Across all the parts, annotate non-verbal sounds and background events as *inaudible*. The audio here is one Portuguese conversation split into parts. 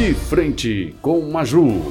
De frente com Maju.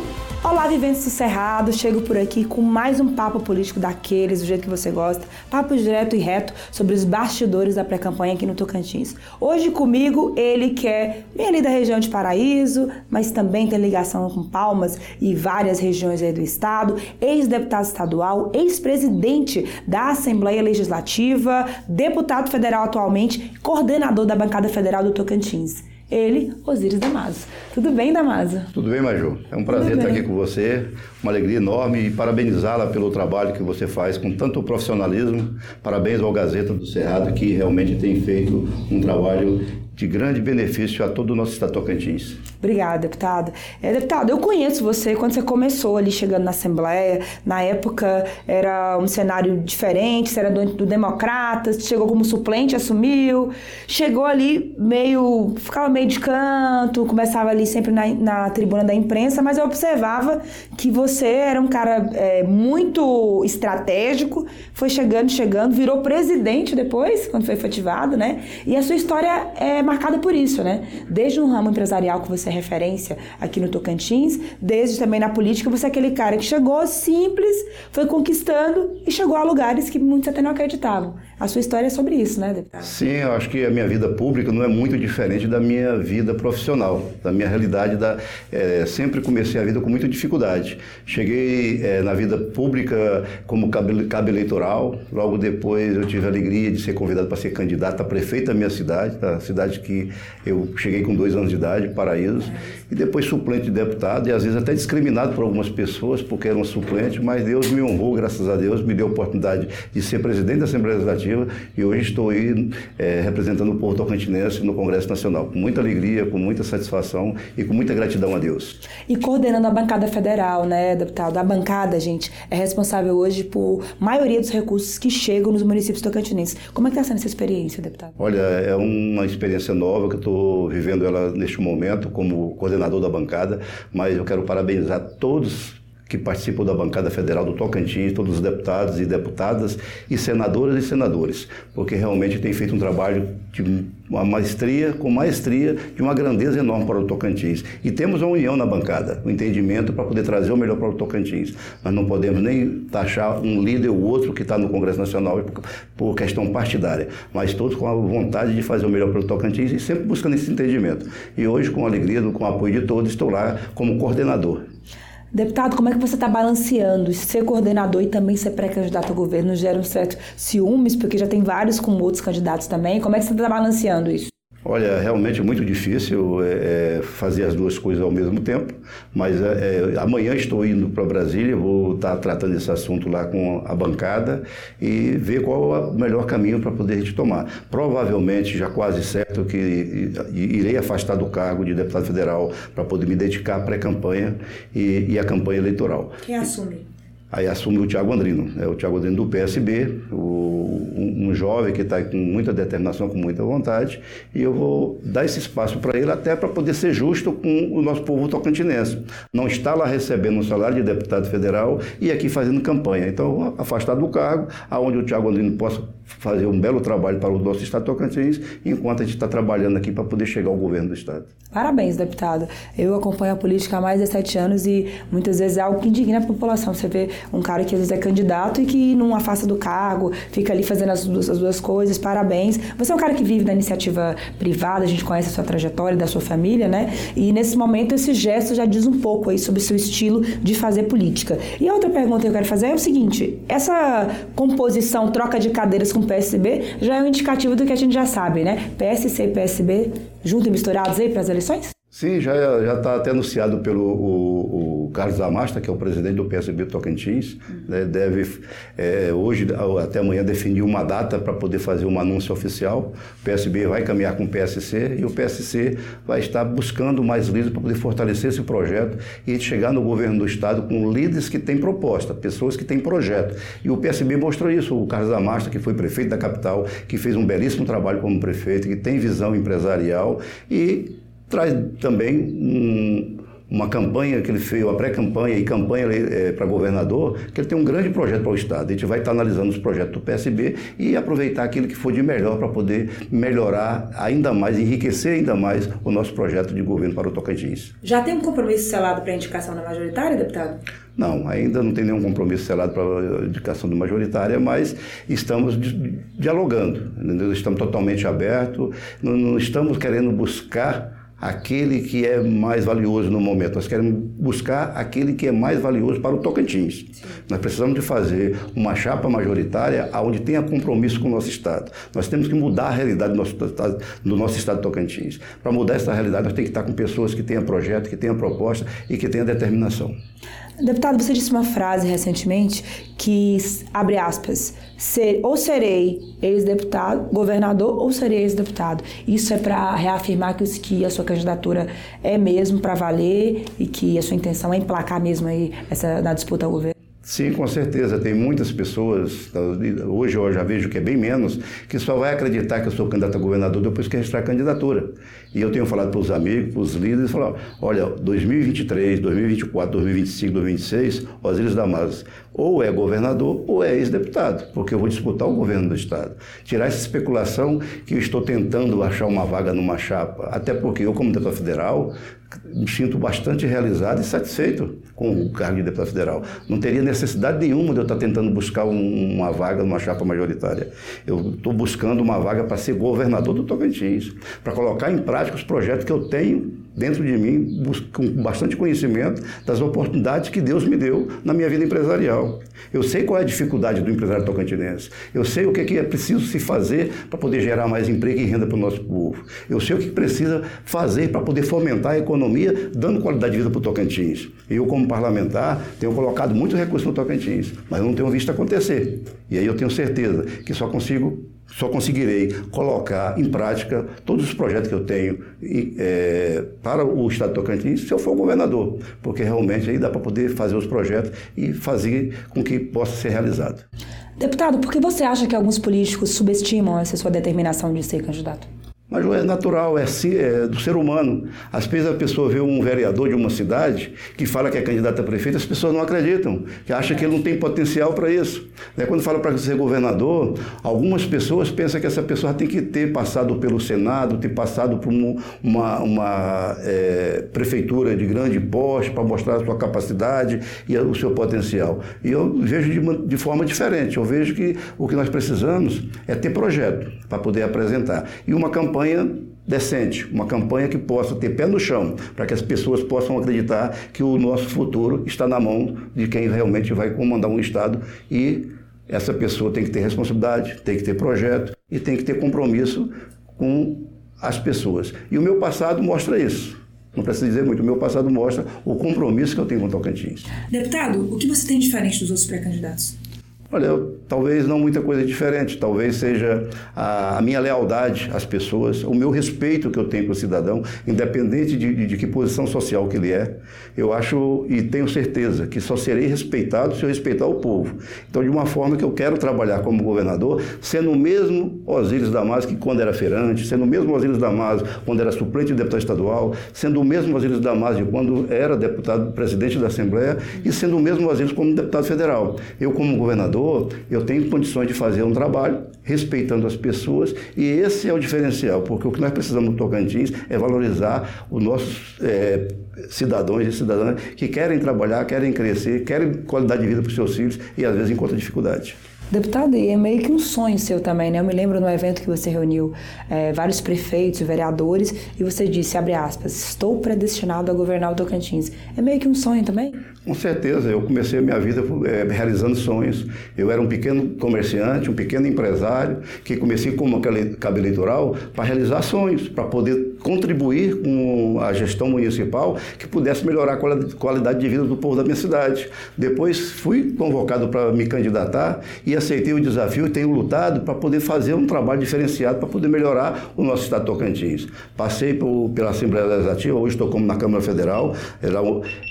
Olá, viventes do Cerrado, chego por aqui com mais um papo político daqueles, do jeito que você gosta, papo direto e reto sobre os bastidores da pré-campanha aqui no Tocantins. Hoje comigo, ele que é vem ali da região de Paraíso, mas também tem ligação com Palmas e várias regiões aí do estado, ex-deputado estadual, ex-presidente da Assembleia Legislativa, deputado federal atualmente, coordenador da bancada federal do Tocantins. Ele, Osíris Damaso. Tudo bem, Damaso? Tudo bem, Maju. É um prazer estar aqui com você, uma alegria enorme e parabenizá-la pelo trabalho que você faz com tanto profissionalismo. Parabéns ao Gazeta do Cerrado, que realmente tem feito um trabalho de grande benefício a todo o nosso estado Tocantins. Obrigada, deputada. É, deputada, eu conheço você quando você começou ali chegando na Assembleia. Na época era um cenário diferente, você era do, do Democratas, chegou como suplente, assumiu. Chegou ali meio. ficava meio de canto, começava ali sempre na, na tribuna da imprensa, mas eu observava que você era um cara é, muito estratégico, foi chegando, chegando, virou presidente depois, quando foi efetivado, né? E a sua história é marcada por isso, né? Desde um ramo empresarial que você é referência aqui no Tocantins, desde também na política, você é aquele cara que chegou simples, foi conquistando e chegou a lugares que muitos até não acreditavam. A sua história é sobre isso, né, deputado? Sim, eu acho que a minha vida pública não é muito diferente da minha vida profissional, da minha realidade. Da, é, sempre comecei a vida com muita dificuldade. Cheguei é, na vida pública como cabo, cabo eleitoral, logo depois eu tive a alegria de ser convidado para ser candidato a prefeito da minha cidade, da cidade que eu cheguei com dois anos de idade, Paraíso, e depois suplente de deputado, e às vezes até discriminado por algumas pessoas porque era um suplente, mas Deus me honrou, graças a Deus, me deu a oportunidade de ser presidente da Assembleia Legislativa e hoje estou aí é, representando o povo tocantinense no Congresso Nacional, com muita alegria, com muita satisfação e com muita gratidão a Deus. E coordenando a bancada federal, né, deputado? A bancada, gente, é responsável hoje por maioria dos recursos que chegam nos municípios tocantinenses. Como é que está sendo essa experiência, deputado? Olha, é uma experiência nova que eu estou vivendo ela neste momento como coordenador da bancada, mas eu quero parabenizar todos que participam da bancada federal do Tocantins, todos os deputados e deputadas e senadoras e senadores, porque realmente tem feito um trabalho de uma maestria, com maestria, de uma grandeza enorme para o Tocantins. E temos uma união na bancada, um entendimento para poder trazer o melhor para o Tocantins. Nós não podemos nem taxar um líder ou outro que está no Congresso Nacional por questão partidária, mas todos com a vontade de fazer o melhor para o Tocantins e sempre buscando esse entendimento. E hoje, com alegria, com o apoio de todos, estou lá como coordenador. Deputado, como é que você está balanceando ser coordenador e também ser pré-candidato ao governo? Gera um certo ciúmes, porque já tem vários com outros candidatos também. Como é que você está balanceando isso? Olha, realmente é muito difícil é, é, fazer as duas coisas ao mesmo tempo, mas é, é amanhã estou indo para Brasília, vou estar tratando esse assunto lá com a bancada e ver qual é o melhor caminho para poder a gente tomar. Provavelmente, já quase certo que irei afastar do cargo de deputado federal para poder me dedicar à pré-campanha e, e à campanha eleitoral. Quem assume? Aí assume o Tiago Andrino, é o Tiago Andrino do PSB, o, um, um, jovem que está com muita determinação, com muita vontade, e eu vou dar esse espaço para ele até para poder ser justo com o nosso povo tocantinense. Não está lá recebendo um salário de deputado federal e aqui fazendo campanha. Então, afastado do cargo, aonde o Tiago Andrino possa fazer um belo trabalho para o nosso estado Tocantins, enquanto a gente está trabalhando aqui para poder chegar ao governo do estado. Parabéns, deputado. Eu acompanho a política há mais de sete anos e muitas vezes é algo que indigna a população. Você vê um cara que às vezes é candidato e que não afasta do cargo, fica ali fazendo as duas, as duas coisas. Parabéns. Você é um cara que vive da iniciativa privada, a gente conhece a sua trajetória da sua família, né? E nesse momento esse gesto já diz um pouco aí sobre o seu estilo de fazer política. E a outra pergunta que eu quero fazer é o seguinte: essa composição, troca de cadeiras com o PSB, já é um indicativo do que a gente já sabe, né? PSC e PSB juntos e misturados aí para as eleições? Sim, já já está até anunciado pelo o, o Carlos Amasta, que é o presidente do PSB Tocantins, uhum. né, deve é, hoje até amanhã definir uma data para poder fazer um anúncio oficial. O PSB vai caminhar com o PSC e o PSC vai estar buscando mais líderes para poder fortalecer esse projeto e chegar no governo do estado com líderes que têm proposta, pessoas que têm projeto. E o PSB mostrou isso. O Carlos Amasta, que foi prefeito da capital, que fez um belíssimo trabalho como prefeito, que tem visão empresarial e traz também um, uma campanha que ele fez, uma pré-campanha e campanha é, para governador, que ele tem um grande projeto para o Estado. A gente vai estar analisando os projetos do PSB e aproveitar aquilo que for de melhor para poder melhorar ainda mais, enriquecer ainda mais o nosso projeto de governo para o Tocantins. Já tem um compromisso selado para a indicação da majoritária, deputado? Não, ainda não tem nenhum compromisso selado para a indicação da majoritária, mas estamos dialogando, entendeu? estamos totalmente abertos, não, não estamos querendo buscar aquele que é mais valioso no momento. Nós queremos buscar aquele que é mais valioso para o Tocantins. Sim. Nós precisamos de fazer uma chapa majoritária onde tenha compromisso com o nosso Estado. Nós temos que mudar a realidade do nosso Estado, do nosso estado Tocantins. Para mudar essa realidade, nós temos que estar com pessoas que tenham projeto, que tenham proposta e que tenham determinação. Deputado, você disse uma frase recentemente que, abre aspas, ser, ou serei ex-deputado, governador, ou serei ex-deputado. Isso é para reafirmar que, que a sua candidatura é mesmo para valer e que a sua intenção é emplacar mesmo aí essa, na disputa ao governo? Sim, com certeza. Tem muitas pessoas, hoje eu já vejo que é bem menos, que só vai acreditar que eu sou candidato a governador depois que registrar a candidatura. E eu tenho falado para os amigos, para os líderes, falar, olha, 2023, 2024, 2025, 2026, Osíris Damasos, ou é governador ou é ex-deputado, porque eu vou disputar o governo do Estado. Tirar essa especulação que eu estou tentando achar uma vaga numa chapa, até porque eu, como deputado federal, me sinto bastante realizado e satisfeito com o cargo de deputado federal. Não teria necessidade nenhuma de eu estar tentando buscar um, uma vaga numa chapa majoritária. Eu estou buscando uma vaga para ser governador do Tocantins, para colocar em prática os projetos que eu tenho dentro de mim, com bastante conhecimento das oportunidades que Deus me deu na minha vida empresarial. Eu sei qual é a dificuldade do empresário tocantinense. Eu sei o que é preciso se fazer para poder gerar mais emprego e renda para o nosso povo. Eu sei o que precisa fazer para poder fomentar a economia, dando qualidade de vida para o Tocantins. Eu, como parlamentar, tenho colocado muito recurso no Tocantins, mas não tenho visto acontecer. E aí eu tenho certeza que só consigo só conseguirei colocar em prática todos os projetos que eu tenho é, para o Estado de Tocantins se eu for governador, porque realmente aí dá para poder fazer os projetos e fazer com que possa ser realizado. Deputado, por que você acha que alguns políticos subestimam essa sua determinação de ser candidato? Mas é natural, é, é, do ser humano. Às vezes a pessoa vê um vereador de uma cidade que fala que é candidato a prefeito, as pessoas não acreditam, que acham que ele não tem potencial para isso. Né? Quando fala para ser governador, algumas pessoas pensam que essa pessoa tem que ter passado pelo Senado, ter passado por uma, uma é, prefeitura de grande porte para mostrar a sua capacidade e o seu potencial. E eu vejo de, uma, de forma diferente. Eu vejo que o que nós precisamos é ter projeto para poder apresentar. E uma campanha campanha decente, uma campanha que possa ter pé no chão, para que as pessoas possam acreditar que o nosso futuro está na mão de quem realmente vai comandar um Estado e essa pessoa tem que ter responsabilidade, tem que ter projeto e tem que ter compromisso com as pessoas. E o meu passado mostra isso. Não precisa dizer muito, o meu passado mostra o compromisso que eu tenho com o Tocantins. Deputado, o que você tem diferente dos outros pré-candidatos? Olha, eu, talvez não muita coisa diferente, talvez seja a, minha lealdade às pessoas, o meu respeito que eu tenho com o cidadão, independente de, de, de, que posição social que ele é. Eu acho e tenho certeza que só serei respeitado se eu respeitar o povo. Então, de uma forma que eu quero trabalhar como governador, sendo o mesmo Osíris Damasio que quando era feirante, sendo o mesmo Osíris Damasio quando era suplente de deputado estadual, sendo o mesmo Osíris Damasio quando era deputado presidente da Assembleia e sendo o mesmo Osíris como deputado federal. Eu, como governador, eu tenho condições de fazer um trabalho respeitando as pessoas e esse é o diferencial, porque o que nós precisamos no Tocantins é valorizar os nossos é, cidadãos e cidadãs que querem trabalhar, querem crescer, querem qualidade de vida para os seus filhos e às vezes encontram dificuldade. Deputado, e é meio que um sonho seu também, né? Eu me lembro no evento que você reuniu é, vários prefeitos vereadores e você disse, abre aspas, estou predestinado a governar o Tocantins. É meio que um sonho também? Com certeza, eu comecei a minha vida é, realizando sonhos. Eu era um pequeno comerciante, um pequeno empresário, que comecei como cabo eleitoral para realizar sonhos, para poder contribuir com a gestão municipal que pudesse melhorar a qualidade de vida do povo da minha cidade. Depois fui convocado para me candidatar e aceitei o desafio e tenho lutado para poder fazer um trabalho diferenciado para poder melhorar o nosso estado Tocantins. Passei por, pela Assembleia Legislativa, hoje estou como na Câmara Federal, era,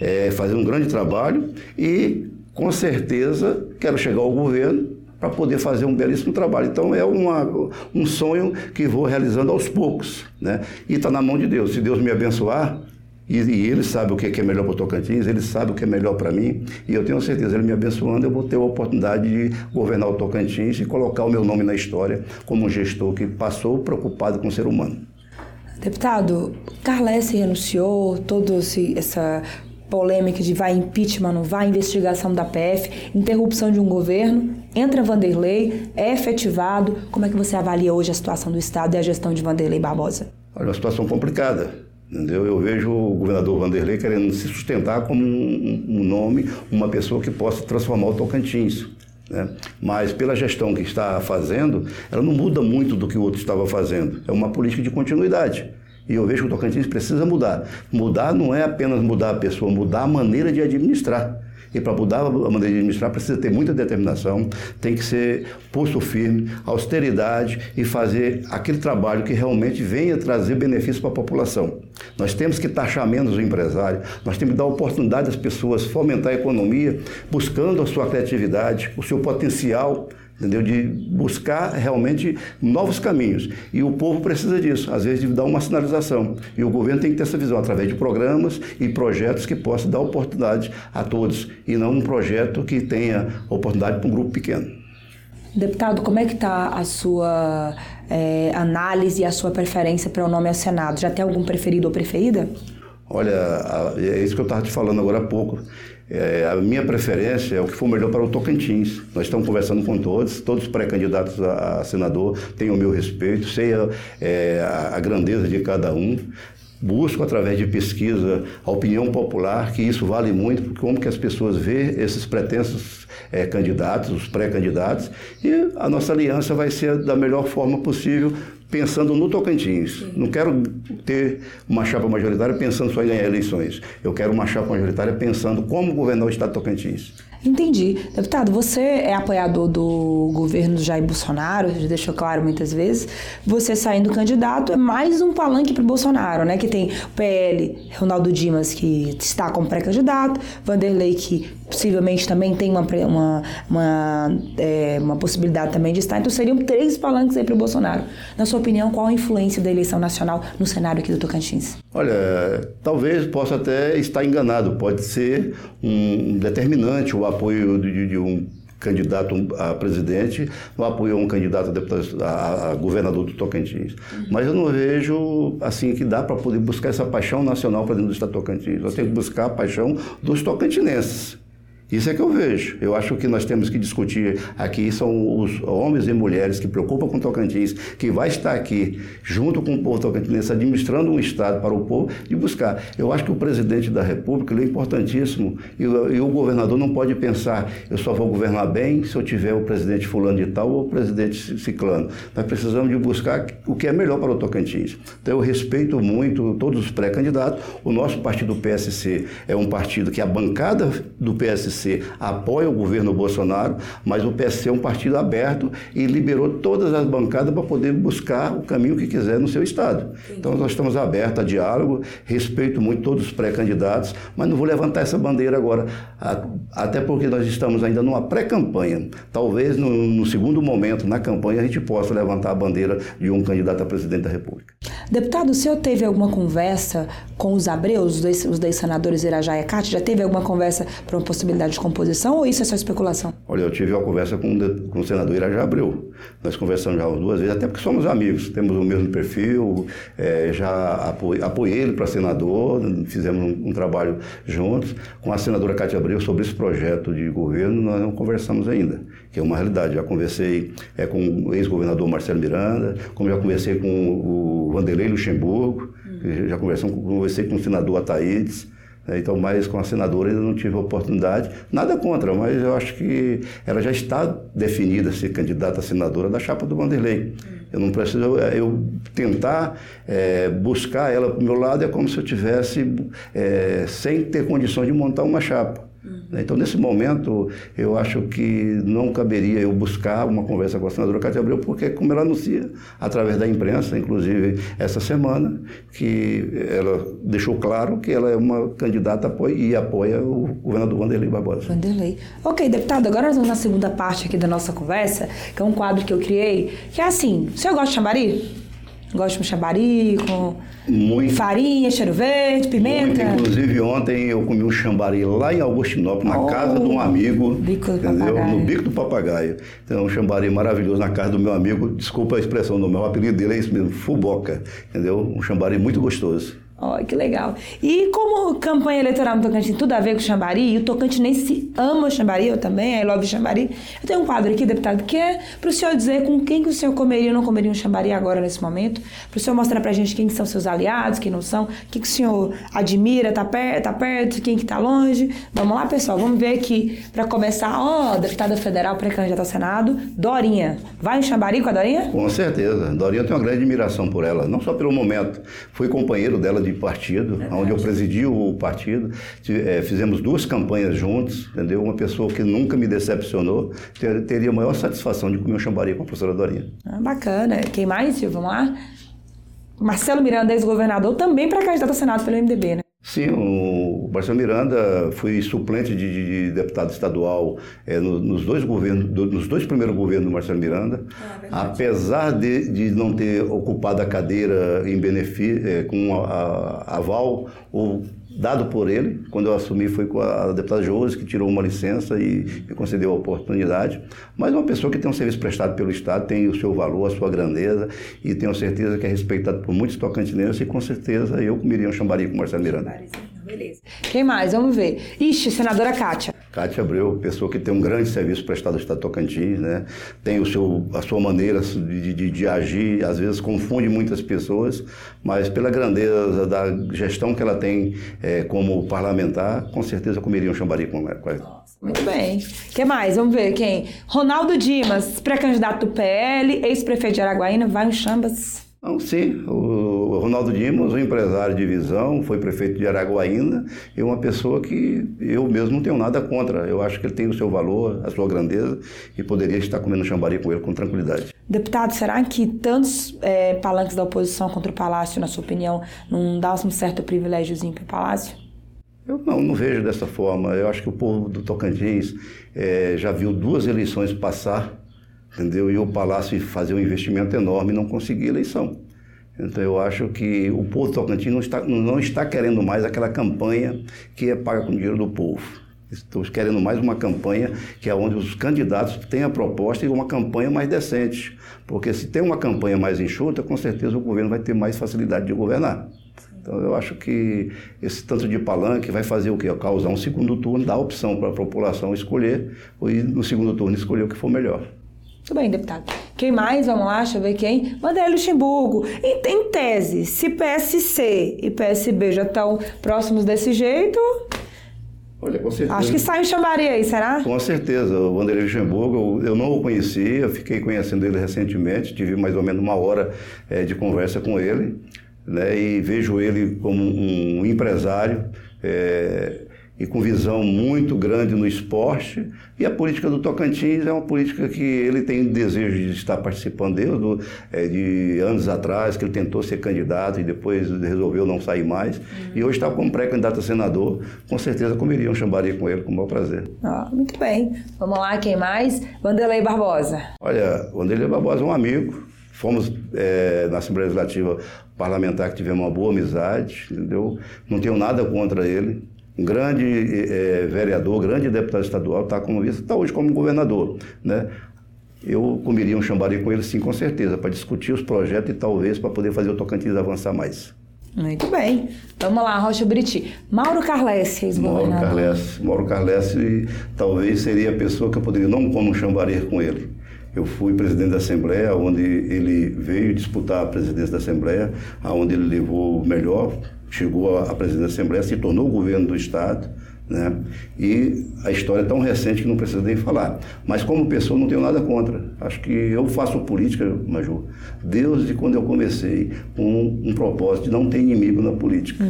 é, fazendo um grande trabalho e com certeza quero chegar ao governo para poder fazer um belíssimo trabalho. Então é uma, um sonho que vou realizando aos poucos, né? E está na mão de Deus. Se Deus me abençoar, E, e ele sabe o que é melhor para o Tocantins, ele sabe o que é melhor para mim, e eu tenho certeza, ele me abençoando, eu vou ter a oportunidade de governar o Tocantins e colocar o meu nome na história como um gestor que passou preocupado com o ser humano. Deputado, Carles renunciou, toda essa polêmica de vai impeachment, não vai, investigação da PF, interrupção de um governo, entra Vanderlei, é efetivado. Como é que você avalia hoje a situação do Estado e a gestão de Vanderlei Barbosa? Olha, uma situação complicada. Entendeu? Eu vejo o governador Vanderlei querendo se sustentar como um, um nome, uma pessoa que possa transformar o Tocantins. Né? Mas pela gestão que está fazendo, ela não muda muito do que o outro estava fazendo. É uma política de continuidade. E eu vejo que o Tocantins precisa mudar. Mudar não é apenas mudar a pessoa, mudar a maneira de administrar. E para mudar a maneira de administrar precisa ter muita determinação, tem que ser posto firme, austeridade e fazer aquele trabalho que realmente venha trazer benefício para a população. Nós temos que taxar menos o empresário, nós temos que dar oportunidade às pessoas fomentar a economia, buscando a sua criatividade, o seu potencial entendeu? De buscar realmente novos caminhos. E o povo precisa disso, às vezes de dar uma sinalização. E o governo tem que ter essa visão através de programas e projetos que possam dar oportunidade a todos e não um projeto que tenha oportunidade para um grupo pequeno. Deputado, como é que está a sua é, análise e a sua preferência para o nome ao Senado? Já tem algum preferido ou preferida? Olha, é isso que eu estava te falando agora há pouco. É, a minha preferência é o que for melhor para o Tocantins. Nós estamos conversando com todos, todos os pré-candidatos a, a, senador têm o meu respeito, sei a, é, a grandeza de cada um. Busco, através de pesquisa, a opinião popular, que isso vale muito, porque como que as pessoas vê esses pretensos é, candidatos, os pré-candidatos, e a nossa aliança vai ser da melhor forma possível, pensando no Tocantins. Sim. Não quero ter uma chapa majoritária pensando só em ganhar eleições. Eu quero uma chapa majoritária pensando como governar o Estado de Tocantins. Entendi. Deputado, você é apoiador do governo Jair Bolsonaro, já deixou claro muitas vezes. Você saindo candidato é mais um palanque para o Bolsonaro, né? Que tem o PL, Ronaldo Dimas, que está como pré-candidato, Vanderlei, que possivelmente também tem uma, uma, uma, é, uma possibilidade também de estar. Então seriam três palanques aí para o Bolsonaro. Na sua opinião, qual a influência da eleição nacional no cenário aqui do Tocantins? Olha, talvez possa até estar enganado. Pode ser um determinante o apoio de, de um candidato a presidente, no apoio a um candidato a, deputado, a, a governador do Tocantins. Mas eu não vejo assim que dá para poder buscar essa paixão nacional para dentro do estado do Tocantins. Eu tenho que buscar a paixão dos tocantinenses. Isso é que eu vejo. Eu acho que nós temos que discutir aqui são os homens e mulheres que preocupam com Tocantins, que vai estar aqui junto com o povo tocantinense administrando um Estado para o povo de buscar. Eu acho que o presidente da República é importantíssimo e e o, governador não pode pensar eu só vou governar bem se eu tiver o presidente fulano de tal ou o presidente ciclano. Nós precisamos de buscar o que é melhor para o Tocantins. Então eu respeito muito todos os pré-candidatos. O nosso partido PSC é um partido que a bancada do PSC Apoia o governo Bolsonaro, mas o PSC é um partido aberto e liberou todas as bancadas para poder buscar o caminho que quiser no seu estado. Então nós estamos abertos a diálogo, respeito muito todos os pré-candidatos, mas não vou levantar essa bandeira agora, até porque nós estamos ainda numa pré-campanha. Talvez no, no segundo momento, na campanha, a gente possa levantar a bandeira de um candidato a presidente da República. Deputado, o senhor teve alguma conversa com os Abreus, os dois, os dois senadores Irajá e Cátia? Já teve alguma conversa para uma possibilidade de composição ou isso é só especulação? Olha, eu tive uma conversa com, com o senador Irajá Abreu. Nós conversamos já duas vezes, até porque somos amigos, temos o mesmo perfil, é, já apoiei, apoiei ele para senador, fizemos um, um, trabalho juntos. Com a senadora Cátia Abreu sobre esse projeto de governo, nós não conversamos ainda, que é uma realidade. Já conversei é, com o ex-governador Marcelo Miranda, como já conversei com o Vanderlei Luxemburgo, uhum. já conversamos, conversei com o senador Ataídes? Então, mas com a senadora ainda não tive oportunidade. Nada contra, mas eu acho que ela já está definida ser candidata a senadora da chapa do Vanderlei. Eu não preciso, eu tentar é, buscar ela para o meu lado é como se eu tivesse é, sem ter condições de montar uma chapa. Uhum. Então, nesse momento, eu acho que não caberia eu buscar uma conversa com a senadora Cátia Abreu, porque, como ela anuncia através da imprensa, inclusive essa semana, que ela deixou claro que ela é uma candidata e apoia o governador Vanderlei Barbosa. Vanderlei. Ok, deputado, agora nós vamos na segunda parte aqui da nossa conversa, que é um quadro que eu criei, que é assim: o senhor gosta de chambari? Gosta de um chambari com Muito. farinha, cheiro verde, pimenta? Muito. Inclusive, ontem eu comi um chambari lá em Augustinópolis, na Oh, casa de um amigo. bico. No bico do papagaio. Então, um chambari maravilhoso na casa do meu amigo. Desculpa a expressão do meu apelido dele, é isso mesmo, Fuboca. Entendeu? Um chambari muito gostoso. Olha, que legal. E como campanha eleitoral no Tocantins tudo a ver com Xambari, e o tocantinense ama Xambari, eu também, I love Xambari, eu tenho um quadro aqui, deputado, que é para o senhor dizer com quem que o senhor comeria ou não comeria um Xambari agora, nesse momento, para o senhor mostrar pra gente quem que são seus aliados, quem não são, o que, que o senhor admira, tá, per tá perto, quem que tá longe. Vamos lá, pessoal, vamos ver aqui, para começar, ó, deputada federal pré-candidata ao Senado, Dorinha. Vai um Xambari com a Dorinha? Com certeza. Dorinha tem uma grande admiração por ela, não só pelo momento. Fui companheiro dela de partido, onde eu presidi o partido. Eh, fizemos duas campanhas juntos, entendeu? Uma pessoa que nunca me decepcionou. Ter- Teria a maior satisfação de comer um chambari com a professora Dorinha. Ah, bacana. Quem mais, Silvio? Vamos lá? Marcelo Miranda, ex-governador, também pré-candidato ao Senado pelo MDB, né? Sim, o Marcelo Miranda foi suplente de, de- de deputado estadual eh, no- nos dois governos, do- nos dois primeiros governos do Marcelo Miranda. Apesar de, de não ter ocupado a cadeira em benefício, com a, a- aval ou dado por ele, quando eu assumi foi com a deputada Josi, que tirou uma licença e me concedeu a oportunidade. Mas uma pessoa que tem um serviço prestado pelo Estado, tem o seu valor, a sua grandeza, e tenho certeza que é respeitado por muitos tocantinenses, e com certeza eu comeria um chambari com o Marcelo Miranda. Beleza. Quem mais? Vamos ver. Ixi, senadora Kátia. Cátia Abreu, pessoa que tem um grande serviço prestado ao Estado de Tocantins, né? tem o seu, a sua maneira de, de- de agir, às vezes confunde muitas pessoas, mas pela grandeza da gestão que ela tem eh, como parlamentar, com certeza comeria um chambari com ela. Muito bem. Quem mais? Vamos ver quem? Ronaldo Dimas, pré-candidato do PL, ex-prefeito de Araguaína, vai um chambas. Então, sim, o Ronaldo Dimas, um empresário de visão, foi prefeito de Araguaína e uma pessoa que eu mesmo não tenho nada contra. Eu acho que ele tem o seu valor, a sua grandeza e poderia estar comendo chambari com ele com tranquilidade. Deputado, será que tantos eh, palanques da oposição contra o Palácio, na sua opinião, não dá um certo privilégiozinho para o Palácio? Eu não, não vejo dessa forma. Eu acho que o povo do Tocantins eh, já viu duas eleições passar, entendeu? E o Palácio fazer um investimento enorme e não conseguir eleição. Então eu acho que o povo do Tocantins não está, não está querendo mais aquela campanha que é paga com dinheiro do povo. Estou querendo mais uma campanha que é onde os candidatos têm a proposta e uma campanha mais decente. Porque se tem uma campanha mais enxuta, com certeza o governo vai ter mais facilidade de governar. Então eu acho que esse tanto de palanque vai fazer o quê? Causar um segundo turno, dar opção para a população escolher e no segundo turno escolher o que for melhor. Muito bem, deputado. Quem mais? Vamos lá, deixa eu ver quem. Vanderlei Luxemburgo. Em, em tese, se PSC e PSB já estão próximos desse jeito, Olha, com certeza. acho que sai um chambari aí, será? Com certeza, o Vanderlei Luxemburgo, eu, não o conhecia, eu fiquei conhecendo ele recentemente, tive mais ou menos uma hora eh, de conversa com ele, né, e vejo ele como um empresário eh, e com visão muito grande no esporte, e a política do Tocantins é uma política que ele tem desejo de estar participando desde do, eh, de anos atrás, que ele tentou ser candidato e depois resolveu não sair mais, e hoje está como pré-candidato a senador, com certeza comeria um chambari com ele com o maior prazer. Ah, muito bem. Vamos lá, quem mais? Vanderlei Barbosa. Olha, o Vanderlei Barbosa é um amigo. Fomos eh, na Assembleia Legislativa Parlamentar que tivemos uma boa amizade, entendeu? Não tenho nada contra ele. Um grande eh, vereador, grande deputado estadual, está como vice, está hoje como governador, né? Eu comeria um chambari com ele, sim, com certeza, para discutir os projetos e talvez para poder fazer o Tocantins avançar mais. Muito bem. Vamos lá, Rocha Buriti. Mauro Carles, Mauro ex-governador. Carles. Mauro Carles talvez seria a pessoa que eu poderia não como um chambari com ele. Eu fui presidente da Assembleia, onde ele veio disputar a presidência da Assembleia, aonde ele levou o melhor, chegou à presidência da Assembleia, se tornou governo do Estado, né? E a história é tão recente que não precisa nem falar. Mas como pessoa não tenho nada contra. Acho que eu faço política, Major, desde quando eu comecei com um, propósito de não ter inimigo na política.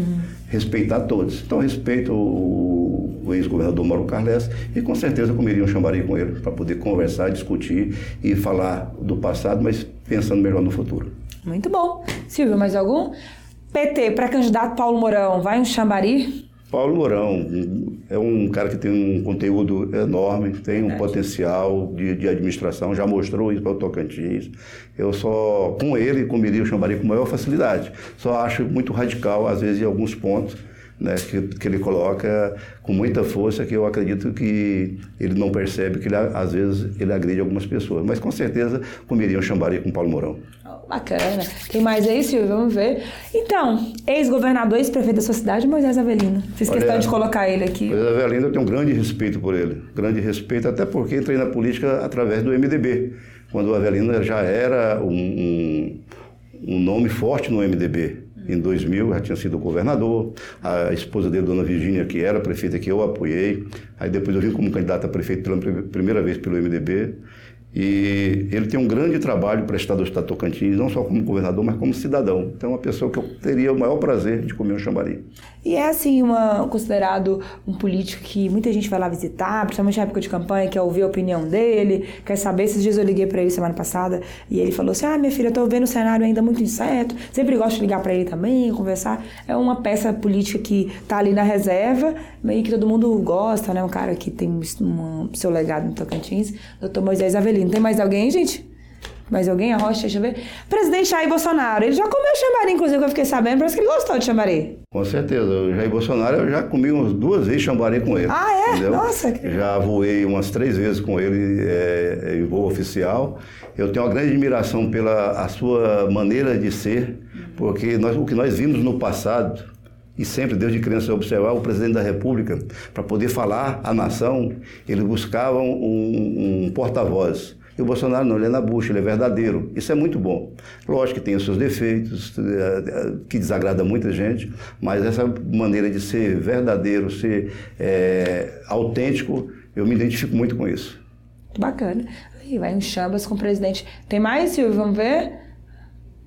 Respeitar todos. Então respeito o, o ex-governador Mauro Carles e com certeza comeria um chambari com ele para poder conversar, discutir e falar do passado, mas pensando melhor no futuro. Muito bom. Silvio, mais algum? PT, pré-candidato Paulo Mourão, vai um chambari? Paulo Mourão é um cara que tem um conteúdo enorme, tem um potencial de, de, administração, já mostrou isso para o Tocantins. Eu só, com ele, comeria o Xambari com maior facilidade. Só acho muito radical, às vezes, em alguns pontos né, que, que ele coloca com muita força, que eu acredito que ele não percebe, que ele, às vezes ele agride algumas pessoas. Mas com certeza comeria um Xambari com Paulo Mourão. Bacana. Tem mais aí, Silvio? Vamos ver. Então, ex-governador, ex-prefeito da sua cidade, Moisés Avelino. Fiz Olha, questão de colocar ele aqui. Moisés Avelino, eu tenho um grande respeito por ele. Grande respeito, até porque entrei na política através do MDB, quando o Avelino já era um, um, um nome forte no MDB. Em 2000, já tinha sido governador. A esposa dele, Dona Virgínia, que era prefeita, que eu apoiei. Aí depois eu vim como candidato a prefeito pela primeira vez pelo MDB. E ele tem um grande trabalho prestado ao Estado Tocantins, não só como governador, mas como cidadão. Então, é uma pessoa que eu teria o maior prazer de comer um chambari. E é, assim, uma, considerado um político que muita gente vai lá visitar, principalmente na época de campanha, quer ouvir a opinião dele, quer saber. Esses dias eu liguei para ele semana passada e ele falou assim: Ah, minha filha, eu tô vendo o cenário ainda muito incerto. Sempre gosto de ligar para ele também, conversar. É uma peça política que tá ali na reserva e que todo mundo gosta, né? Um cara que tem um seu legado no Tocantins, doutor Moisés Avelino. Tem mais alguém, gente? Mais alguém? A Rocha, deixa eu ver. Presidente Jair Bolsonaro, ele já comeu chamari, inclusive, que eu fiquei sabendo. Parece que ele gostou de chamari. Com certeza. O Jair Bolsonaro, eu já comi umas duas vezes chamari com ele. Ah, é? Entendeu? Nossa. Já voei umas três vezes com ele é, em voo oficial. Eu tenho uma grande admiração pela a sua maneira de ser, porque nós, o que nós vimos no passado, e sempre desde criança observar o presidente da República para poder falar à nação, ele buscava um, um porta-voz. E o Bolsonaro não, ele é na bucha, ele é verdadeiro. Isso é muito bom. Lógico que tem os seus defeitos, eh, que desagrada muita gente, mas essa maneira de ser verdadeiro, ser é, autêntico, eu me identifico muito com isso. Bacana. Aí vai um chambas com o presidente. Tem mais, Silvio? Vamos ver?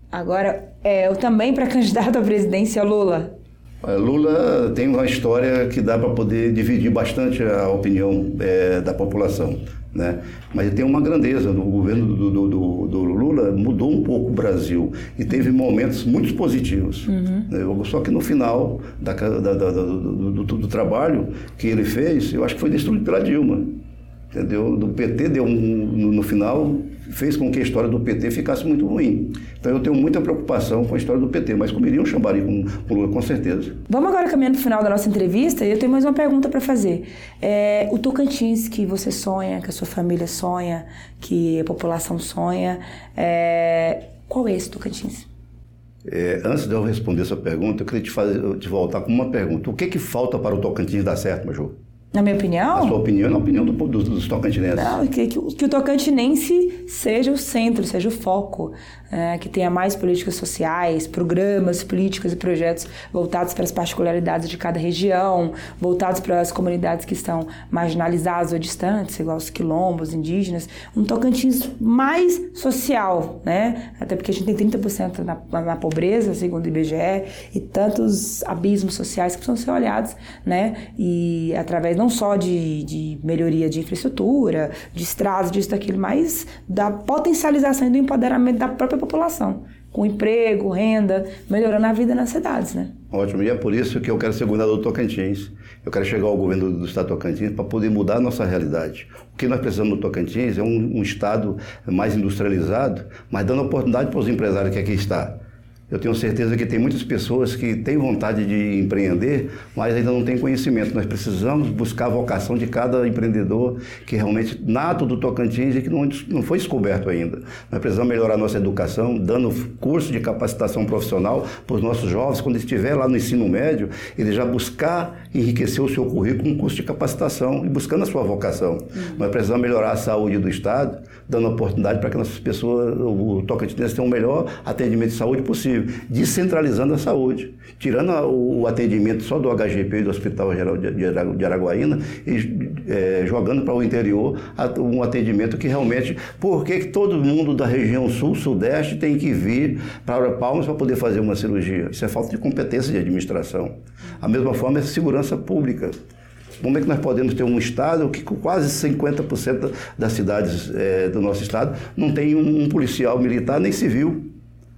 Agora, é, eu também para *laughs* candidato à presidência, Lula. Lula tem uma história que dá para poder dividir bastante a opinião é, da população. Né? Mas ele tem uma grandeza. O governo do, do, do, do, Lula mudou um pouco o Brasil e teve momentos muito positivos. Uhum. Né? Só que no final da, da, da, do, do, trabalho que ele fez, eu acho que foi destruído pela Dilma. Entendeu? Do PT deu um, no, no final fez com que a história do PT ficasse muito ruim. Então eu tenho muita preocupação com a história do PT, mas comeria um chambari com, com Lula, com certeza. Vamos agora caminhando para o final da nossa entrevista e eu tenho mais uma pergunta para fazer. É, o Tocantins que você sonha, que a sua família sonha, que a população sonha, é, qual é esse Tocantins? É, antes de eu responder essa pergunta, eu queria te, fazer, te voltar com uma pergunta. O que, que falta para o Tocantins dar certo, Major? Na minha opinião? A sua opinião é a opinião do, do, dos tocantinenses. Não, que, que, que, o tocantinense seja o centro, seja o foco é, que tenha mais políticas sociais, programas, políticas e projetos voltados para as particularidades de cada região, voltados para as comunidades que estão marginalizadas ou distantes, igual os quilombos, indígenas, um Tocantins mais social, né? Até porque a gente tem 30% na, na pobreza, segundo o IBGE, e tantos abismos sociais que precisam ser olhados, né? E através não só de, de melhoria de infraestrutura, de estradas, disso, daquilo, mas da potencialização e do empoderamento da própria população, com emprego, renda, melhorando a vida nas cidades, né? Ótimo, e é por isso que eu quero ser governador do Tocantins. Eu quero chegar ao governo do estado do Tocantins para poder mudar a nossa realidade. O que nós precisamos no Tocantins é um, um estado mais industrializado, mas dando oportunidade para os empresários que aqui estão eu tenho certeza que tem muitas pessoas que têm vontade de empreender, mas ainda não têm conhecimento. Nós precisamos buscar a vocação de cada empreendedor que realmente nato do Tocantins e que não, não foi descoberto ainda. Nós precisamos melhorar nossa educação, dando curso de capacitação profissional para os nossos jovens, quando estiver lá no ensino médio, ele já buscar enriquecer o seu currículo com um curso de capacitação e buscando a sua vocação. Uhum. Nós precisamos melhorar a saúde do Estado, dando oportunidade para que nossas pessoas, o Tocantins, tenha o melhor atendimento de saúde possível descentralizando a saúde, tirando o atendimento só do HGP e do Hospital Geral de Araguaína e é, jogando para o interior um atendimento que realmente. Por que todo mundo da região sul-sudeste tem que vir para Palmas para poder fazer uma cirurgia? Isso é falta de competência de administração. A mesma forma é segurança pública. Como é que nós podemos ter um estado que quase 50% das cidades é, do nosso estado não tem um policial militar nem civil?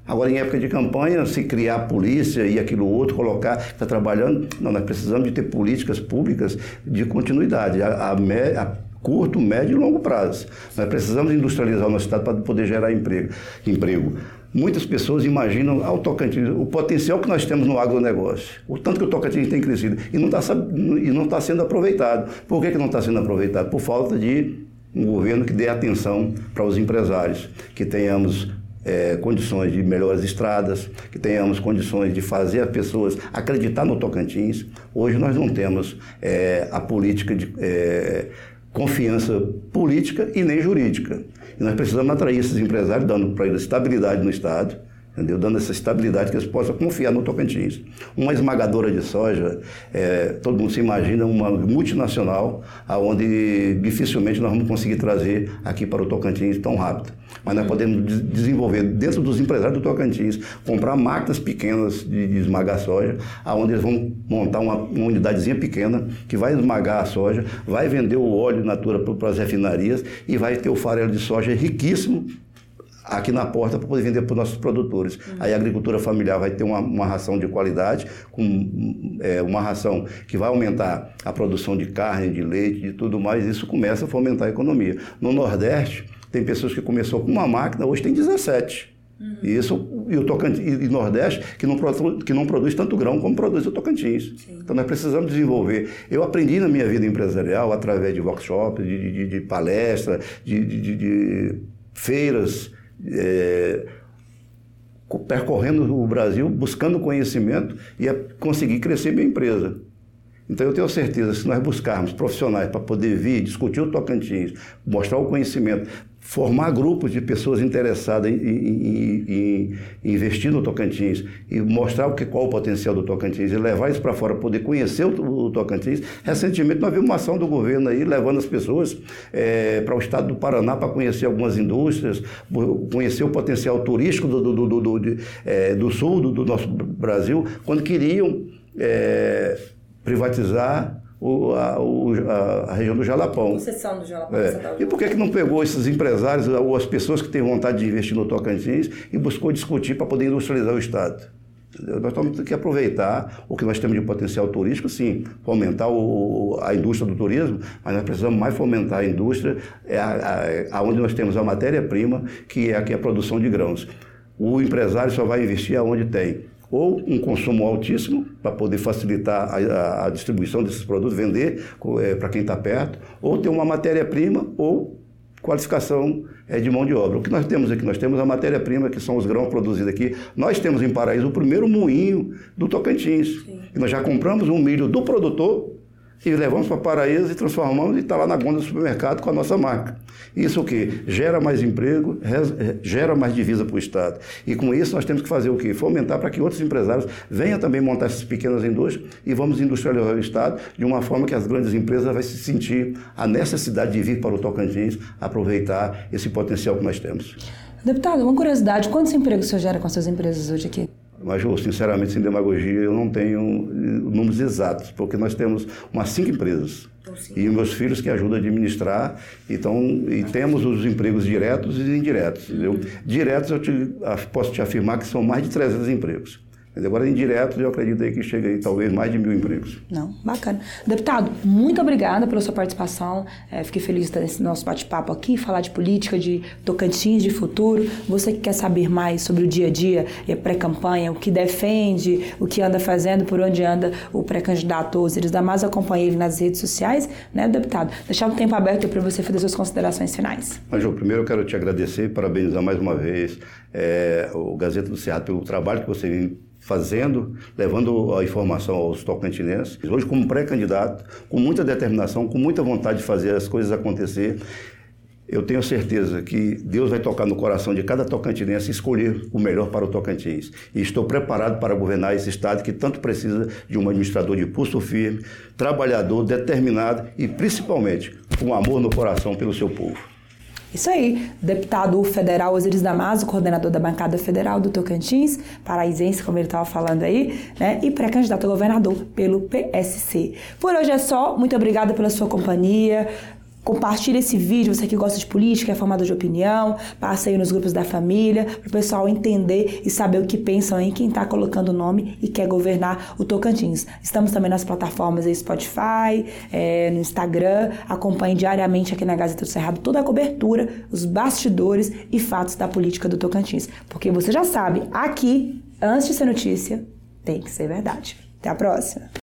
Agora, em época de campanha, se criar polícia e aquilo outro, colocar, está trabalhando. Não, nós precisamos de ter políticas públicas de continuidade, a, a, a, curto, médio e longo prazo. Nós precisamos industrializar o nosso Estado para poder gerar emprego. emprego. Muitas pessoas imaginam o Tocantins, o potencial que nós temos no agronegócio, o tanto que o Tocantins tem crescido e não está está sendo aproveitado. Por que, que não está sendo aproveitado? Por falta de um governo que dê atenção para os empresários, que tenhamos é, condições de melhores estradas, que tenhamos condições de fazer as pessoas acreditar no Tocantins. Hoje nós não temos é, a política de é, confiança política e nem jurídica. E nós precisamos atrair esses empresários, dando para eles estabilidade no Estado, entendeu? dando essa estabilidade que eles possam confiar no Tocantins. Uma esmagadora de soja, é, todo mundo se imagina uma multinacional, aonde dificilmente nós vamos conseguir trazer aqui para o Tocantins tão rápido. Mas nós podemos desenvolver dentro dos empresários do Tocantins, comprar máquinas pequenas de, de esmagar soja, aonde eles vão montar uma, uma, unidadezinha pequena que vai esmagar a soja, vai vender o óleo natura para as refinarias e vai ter o farelo de soja riquíssimo aqui na porta para poder vender para os nossos produtores. Uhum. Aí a agricultura familiar vai ter uma, uma ração de qualidade, com é, uma ração que vai aumentar a produção de carne, de leite, de tudo mais, isso começa a fomentar a economia. No Nordeste, tem pessoas que começou com uma máquina, hoje tem 17. Uhum. E isso e o Tocantins e Nordeste que não, produz, que não produz tanto grão como produz o Tocantins. Sim. Então nós precisamos desenvolver. Eu aprendi na minha vida empresarial através de workshops, de, de, de palestras, de, de feiras é, percorrendo o Brasil, buscando conhecimento e conseguir crescer minha empresa. Então eu tenho certeza, se nós buscarmos profissionais para poder vir, discutir o Tocantins, mostrar o conhecimento, formar grupos de pessoas interessadas em, em, em, em, investir no Tocantins e mostrar o que, qual o potencial do Tocantins e levar isso para fora, poder conhecer o, o, Tocantins. Recentemente nós vimos uma ação do governo aí levando as pessoas é, para o estado do Paraná para conhecer algumas indústrias, conhecer o potencial turístico do, do, do, do, de, é, do sul do, do, nosso Brasil, quando queriam é, privatizar o, a, o, a, região do Jalapão. Concessão do Jalapão. É. E por que, que não pegou esses empresários ou as pessoas que têm vontade de investir no Tocantins e buscou discutir para poder industrializar o Estado? Nós temos que aproveitar o que nós temos de potencial turístico, sim, fomentar o, a indústria do turismo, mas nós precisamos mais fomentar a indústria, é a, a, onde nós temos a matéria-prima, que é aqui a produção de grãos. O empresário só vai investir aonde tem ou um consumo altíssimo para poder facilitar a, a, a, distribuição desses produtos, vender é, para quem está perto, ou ter uma matéria-prima ou qualificação é, de mão de obra. O que nós temos aqui? Nós temos a matéria-prima, que são os grãos produzidos aqui. Nós temos em Paraíso o primeiro moinho do Tocantins. Sim. E nós já compramos um milho do produtor e levamos para Paraíso e transformamos e está lá na gonda do supermercado com a nossa marca. Isso o que? Gera mais emprego, gera mais divisa para o Estado. E com isso nós temos que fazer o quê? Fomentar para que outros empresários venham também montar essas pequenas indústrias e vamos industrializar o Estado de uma forma que as grandes empresas vão se sentir a necessidade de vir para o Tocantins aproveitar esse potencial que nós temos. Deputado, uma curiosidade, quantos empregos o senhor gera com as suas empresas hoje aqui? Mas, sinceramente, sem demagogia, eu não tenho eh, números exatos, porque nós temos umas cinco empresas. Então, e meus filhos que ajudam a administrar, então, e temos os empregos diretos e indiretos. Entendeu? Diretos, eu te, posso te afirmar que são mais de 300 empregos. Agora, indireto, eu acredito aí que chega aí talvez mais de mil empregos. Não, bacana. Deputado, muito obrigada pela sua participação. É, fiquei feliz de nesse nosso bate-papo aqui, falar de política, de Tocantins, de futuro. Você que quer saber mais sobre o dia a dia e a pré-campanha, o que defende, o que anda fazendo, por onde anda o pré-candidato Osiris Damas, acompanhe ele nas redes sociais, né, deputado? Deixar um tempo aberto para você fazer suas considerações finais. Mas, primeiro eu quero te agradecer e parabenizar mais uma vez é, o Gazeta do Cerrado pelo trabalho que você vem fazendo, levando a informação aos tocantinenses. Hoje, como pré-candidato, com muita determinação, com muita vontade de fazer as coisas acontecer, eu tenho certeza que Deus vai tocar no coração de cada tocantinense e escolher o melhor para o Tocantins. E estou preparado para governar esse estado que tanto precisa de um administrador de pulso firme, trabalhador, determinado e, principalmente, com amor no coração pelo seu povo. Isso aí, deputado federal Osiris Damaso, coordenador da bancada federal do Tocantins, paraisense, como ele estava falando aí, né? E pré-candidato a governador pelo PSC. Por hoje é só, muito obrigada pela sua companhia. Compartilhe esse vídeo, você que gosta de política, é formado de opinião, passe aí nos grupos da família, para o pessoal entender e saber o que pensam em quem está colocando o nome e quer governar o Tocantins. Estamos também nas plataformas aí Spotify, é, no Instagram, acompanhe diariamente aqui na Gazeta do Cerrado toda a cobertura, os bastidores e fatos da política do Tocantins. Porque você já sabe, aqui, antes de ser notícia, tem que ser verdade. Até a próxima!